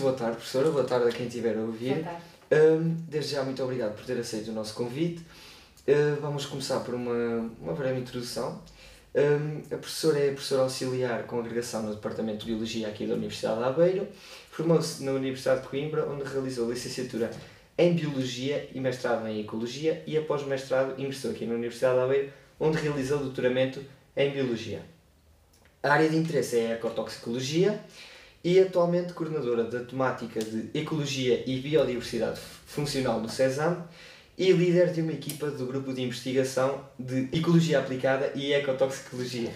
muito boa tarde, professora. Boa tarde a quem estiver a ouvir. Boa tarde. Um, desde já, muito obrigado por ter aceito o nosso convite. Uh, vamos começar por uma, uma breve introdução. Um, a professora é professora auxiliar com agregação no Departamento de Biologia aqui da Universidade de Aveiro. Formou-se na Universidade de Coimbra, onde realizou licenciatura em Biologia e mestrado em Ecologia e após mestrado ingressou aqui na Universidade de Aveiro, onde realizou doutoramento em Biologia. A área de interesse é a ecotoxicologia e atualmente coordenadora da temática de Ecologia e Biodiversidade Funcional no CESAM e líder de uma equipa do grupo de investigação de Ecologia Aplicada e Ecotoxicologia.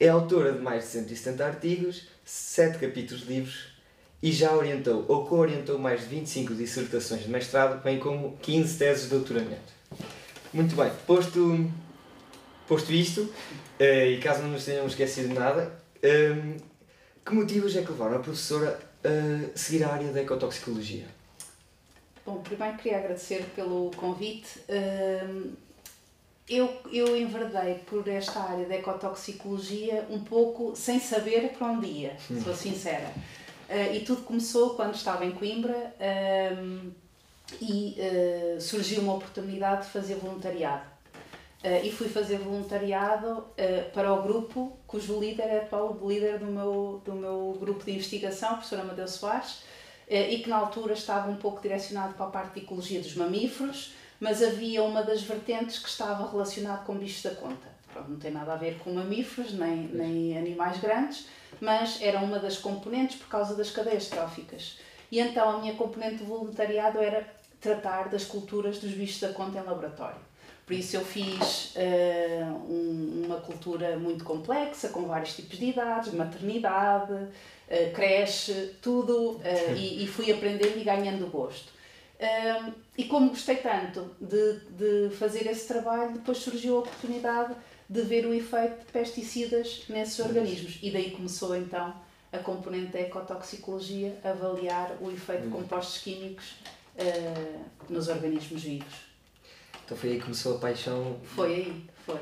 É autora de mais de 170 artigos, 7 capítulos de livros e já orientou ou co-orientou mais de 25 dissertações de mestrado, bem como 15 teses de doutoramento. Muito bem, posto, posto isto, eh, e caso não nos tenhamos esquecido de nada, ehm, que motivos é que levaram a professora a seguir a área da ecotoxicologia? Bom, primeiro queria agradecer pelo convite. Ehm, eu, eu enverdei por esta área da ecotoxicologia um pouco sem saber para onde ia, sou sincera. Uh, e tudo começou quando estava em Coimbra um, ehm, e uh, surgiu uma oportunidade de fazer voluntariado. Uh, e fui fazer voluntariado para o grupo cujo líder é atual líder do meu, do meu grupo de investigação, a professora Amadeu Soares, e que na altura estava um pouco direcionado para a parte de ecologia dos mamíferos, mas havia uma das vertentes que estava relacionada com bichos da conta. Pronto, não tem nada a ver com mamíferos nem, nem animais grandes, mas era uma das componentes por causa das cadeias tróficas. E então a minha componente de voluntariado era tratar das culturas dos bichos da conta em laboratório. Por isso eu fiz uh, um, uma cultura muito complexa, com vários tipos de idades, maternidade, uh, creche, tudo, uh, e, e, fui aprendendo e ganhando gosto. e como gostei tanto de, de fazer esse trabalho, depois surgiu a oportunidade de ver o efeito de pesticidas nesses organismos. E daí começou então a componente da ecotoxicologia avaliar o efeito de compostos químicos nos organismos vivos. Então foi aí que começou a paixão? Foi aí, foi.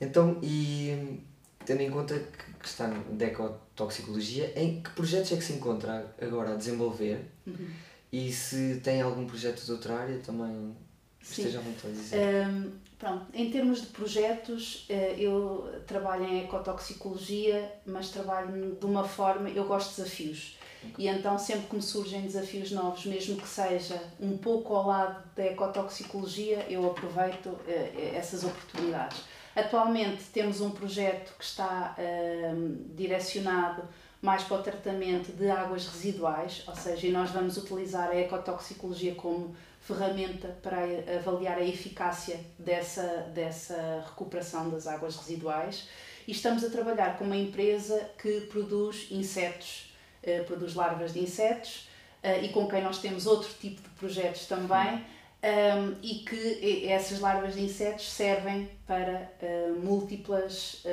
Então, e tendo em conta que, que está na ecotoxicologia, em que projetos é que se encontra agora a desenvolver? Uhum. E se tem algum projeto de outra área também, Sim. esteja à vontade de dizer. Um, Pronto, em termos de projetos, eh, eu trabalho em ecotoxicologia, mas trabalho de uma forma, eu gosto de desafios. E então sempre que me surgem desafios novos, mesmo que seja um pouco ao lado da ecotoxicologia, eu aproveito eh, essas oportunidades. Atualmente temos um projeto que está um, direcionado mais para o tratamento de águas residuais, ou seja, e nós vamos utilizar a ecotoxicologia como ferramenta para avaliar a eficácia dessa, dessa recuperação das águas residuais e estamos a trabalhar com uma empresa que produz insetos, uh, produz larvas de insetos uh, e com quem nós temos outro tipo de projetos também um, ehm, e que essas larvas de insetos servem para uh, múltiplas,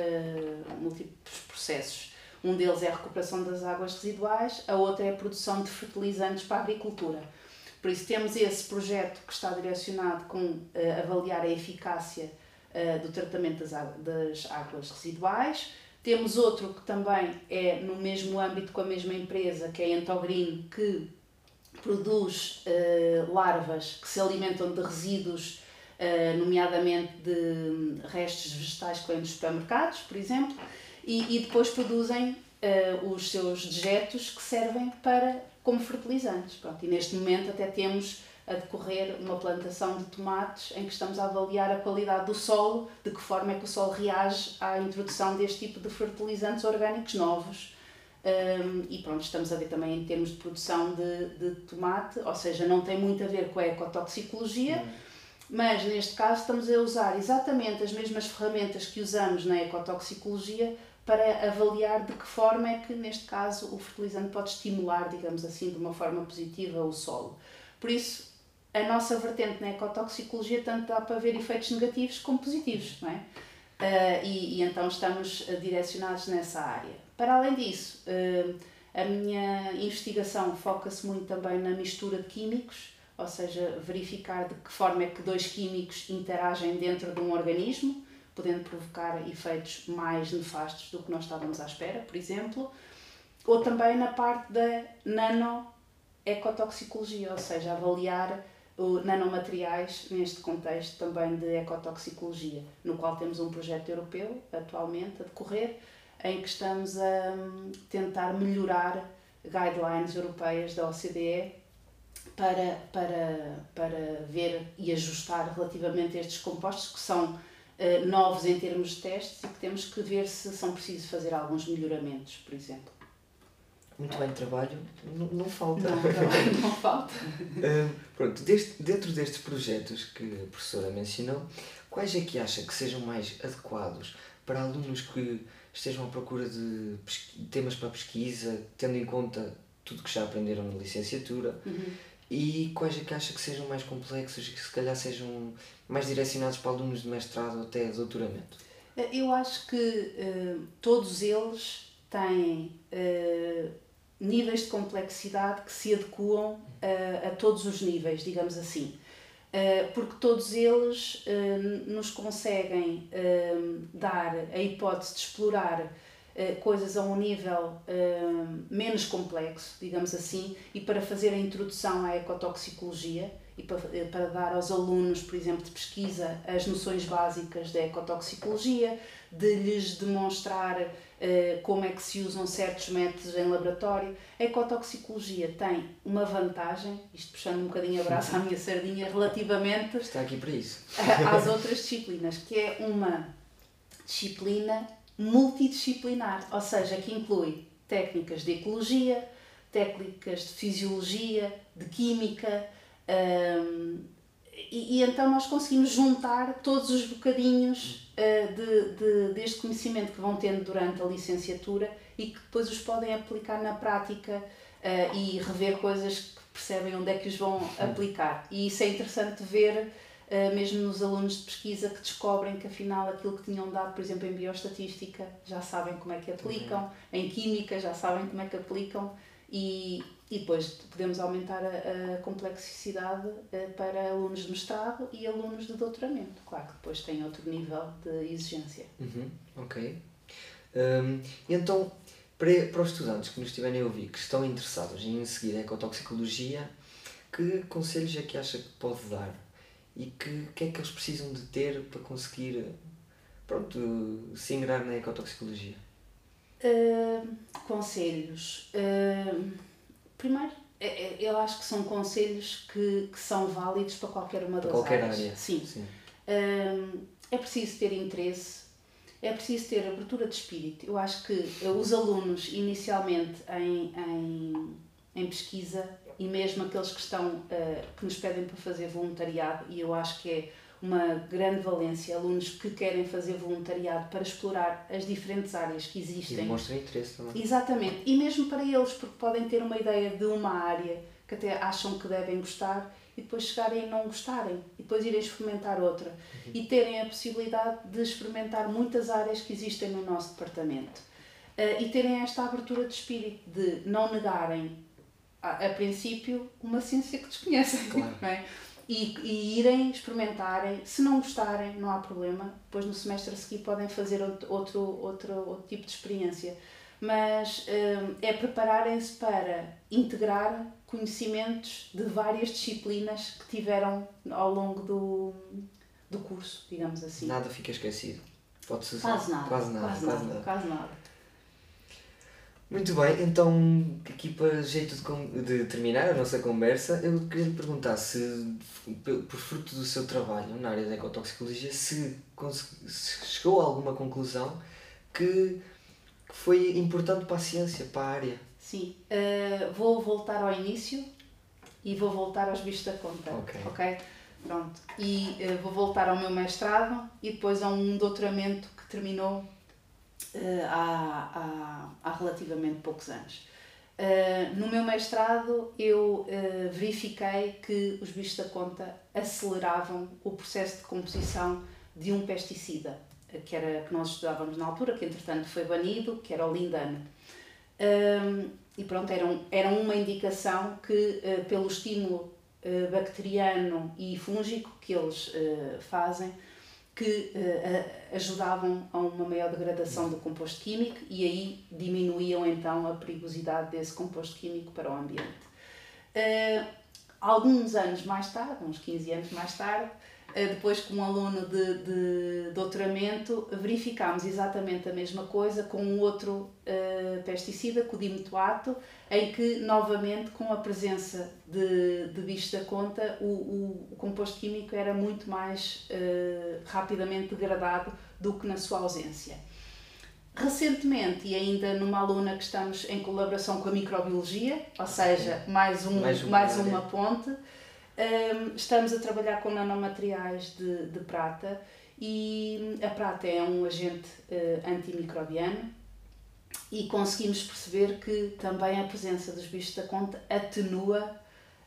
múltiplos processos. Um deles é a recuperação das águas residuais, a outra é a produção de fertilizantes para a agricultura. Por isso, temos esse projeto que está direcionado com uh, avaliar a eficácia uh, do tratamento das águas residuais. Temos outro que também é no mesmo âmbito com a mesma empresa, que é a Entogreen, que produz uh, larvas que se alimentam de resíduos, uh, nomeadamente de restos vegetais que vêm dos supermercados, por exemplo, e, e depois produzem uh, os seus dejetos que servem para como fertilizantes. Pronto, e neste momento até temos a decorrer uma plantação de tomates em que estamos a avaliar a qualidade do solo, de que forma é que o solo reage à introdução deste tipo de fertilizantes orgânicos novos. Um, e pronto, estamos a ver também em termos de produção de, de tomate, ou seja, não tem muito a ver com a ecotoxicologia, mas neste caso estamos a usar exatamente as mesmas ferramentas que usamos na ecotoxicologia para avaliar de que forma é que, neste caso, o fertilizante pode estimular, digamos assim, de uma forma positiva o solo. Por isso, a nossa vertente na ecotoxicologia tanto dá para ver efeitos negativos como positivos, não é? Uh, e, e, então estamos direcionados nessa área. Para além disso, uh, a minha investigação foca-se muito também na mistura de químicos, ou seja, verificar de que forma é que dois químicos interagem dentro de um organismo podendo provocar efeitos mais nefastos do que nós estávamos à espera, por exemplo. ou também na parte da nanoecotoxicologia, ou seja, avaliar nanomateriais neste contexto também de ecotoxicologia, no qual temos um projeto europeu atualmente a decorrer, em que estamos a hum, tentar melhorar guidelines europeias da OCDE para, para, para ver e ajustar relativamente a estes compostos que são uh, novos em termos de testes e que temos que ver se são precisos fazer alguns melhoramentos, por exemplo. Muito bem, trabalho não, não falta. Não, não falta. uh, pronto, deste, dentro destes projetos que a professora mencionou, quais é que acha que sejam mais adequados para alunos que estejam à procura de temas para pesquisa, tendo em conta tudo que já aprenderam na licenciatura? Uhum. E quais é que acha que sejam mais complexos e que se calhar sejam mais direcionados para alunos de mestrado ou até doutoramento? Eu acho que uh, todos eles têm uh, níveis de complexidade que se adequam uh, a todos os níveis, digamos assim. Uh, porque todos eles uh, nos conseguem dar a hipótese de explorar coisas a um nível menos complexo, digamos assim, e para fazer a introdução à ecotoxicologia e para, para dar aos alunos, por exemplo, de pesquisa, as noções básicas da ecotoxicologia, de lhes demonstrar como é que se usam certos métodos em laboratório. A ecotoxicologia tem uma vantagem, isto puxando um bocadinho a braço à minha sardinha, relativamente Está aqui para isso. às outras disciplinas, que é uma disciplina multidisciplinar, ou seja, que inclui técnicas de ecologia, técnicas de fisiologia, de química, um, e, e, então nós conseguimos juntar todos os bocadinhos uh, de, de, deste conhecimento que vão tendo durante a licenciatura e que depois os podem aplicar na prática uh, e rever coisas que percebem onde é que os vão aplicar. E isso é interessante ver, uh, mesmo nos alunos de pesquisa, que descobrem que afinal aquilo que tinham dado, por exemplo, em bioestatística, já sabem como é que aplicam, uhum. em química já sabem como é que aplicam. E, e depois podemos aumentar a, a complexidade uh, para alunos de mestrado e alunos de doutoramento. Claro que depois tem outro nível de exigência. Uhum, ok. Um, então, para, para os estudantes que nos estiverem a ouvir, que estão interessados em seguir a ecotoxicologia, que conselhos é que acha que pode dar? E que, que é que eles precisam de ter para conseguir pronto, se ingrar na ecotoxicologia? Uh, conselhos. Uh, primeiro, é, é, eu acho que são conselhos que, que são válidos para qualquer uma das qualquer áreas. área. Sim. Sim. Uh, é preciso ter interesse, é preciso ter abertura de espírito. Eu acho que os alunos, inicialmente em, em, em pesquisa, e mesmo aqueles que estão que nos pedem para fazer voluntariado, e eu acho que é uma grande valência, alunos que querem fazer voluntariado para explorar as diferentes áreas que existem. E demonstram interesse também. Exatamente, e mesmo para eles, porque podem ter uma ideia de uma área que até acham que devem gostar e depois chegarem e não gostarem e depois irem experimentar outra uhum. e terem a possibilidade de experimentar muitas áreas que existem no nosso departamento uh, e terem esta abertura de espírito de não negarem a, a princípio uma ciência que desconhecem, claro. não é? E, e irem experimentarem. Se não gostarem, não há problema. Depois no semestre a seguir podem fazer outro, outro, outro, tipo de experiência. Mas hum, é prepararem-se para integrar conhecimentos de várias disciplinas que tiveram ao longo do, do curso, digamos assim. Nada fica esquecido. Pode-se quase nada. Quase nada. Quase, quase nada. nada. Quase nada. Muito bem, então aqui para jeito de, de terminar a nossa conversa, eu queria lhe perguntar se, por fruto do seu trabalho na área da ecotoxicologia, se, se chegou a alguma conclusão que, que foi importante para a ciência, para a área. Sim, uh, vou voltar ao início e vou voltar aos bichos da conta. Ok. okay? Pronto. E uh, vou voltar ao meu mestrado e depois a um doutoramento que terminou há, há, há relativamente poucos anos. Uh, no meu mestrado, eu uh, verifiquei que os bichos da conta aceleravam o processo de composição de um pesticida, que, era, que nós estudávamos na altura, que entretanto foi banido, que era o lindane. Uh, e pronto, eram, eram uma indicação que, pelo estímulo bacteriano e fúngico que eles fazem, que uh, ajudavam a uma maior degradação do composto químico e aí diminuíam então a perigosidade desse composto químico para o ambiente. Uh, alguns anos mais tarde, uns 15 anos mais tarde, depois com um aluno de, de doutoramento, verificámos exatamente a mesma coisa com um outro uh, pesticida, com o dimetoato, em que, novamente, com a presença de, de bichos da conta, o, o, o composto químico era muito mais uh, rapidamente degradado do que na sua ausência. Recentemente, e ainda numa aluna que estamos em colaboração com a microbiologia, ou seja, mais, um, mais, uma, mais uma ponte, um, estamos a trabalhar com nanomateriais de, de prata e a prata é um agente uh, antimicrobiano e conseguimos perceber que também a presença dos bichos da conta atenua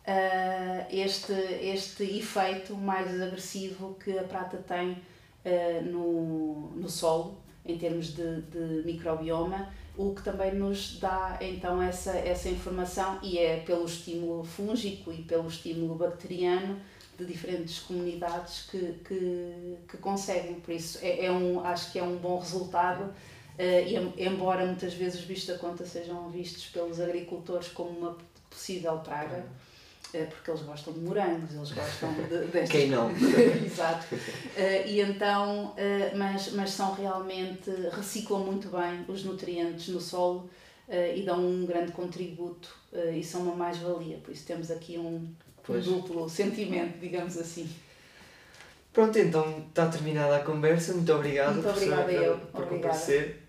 uh, este, este efeito mais agressivo que a prata tem uh, no, no solo em termos de, de microbioma o que também nos dá então essa, essa informação e é pelo estímulo fúngico e pelo estímulo bacteriano de diferentes comunidades que, que, que conseguem. Por isso, é, é, um, acho que é um bom resultado. Uh, embora muitas vezes os bichos da conta sejam vistos pelos agricultores como uma possível praga, porque eles gostam de morangos, eles gostam de, destas Quem não? Exato. Uh, e então, uh, mas, mas são realmente, reciclam muito bem os nutrientes no solo uh, e dão um grande contributo e são uma mais-valia. Por isso temos aqui um, um duplo sentimento, digamos assim. Pronto, então está terminada a conversa. Muito obrigado, Muito obrigada eu. por comparecer.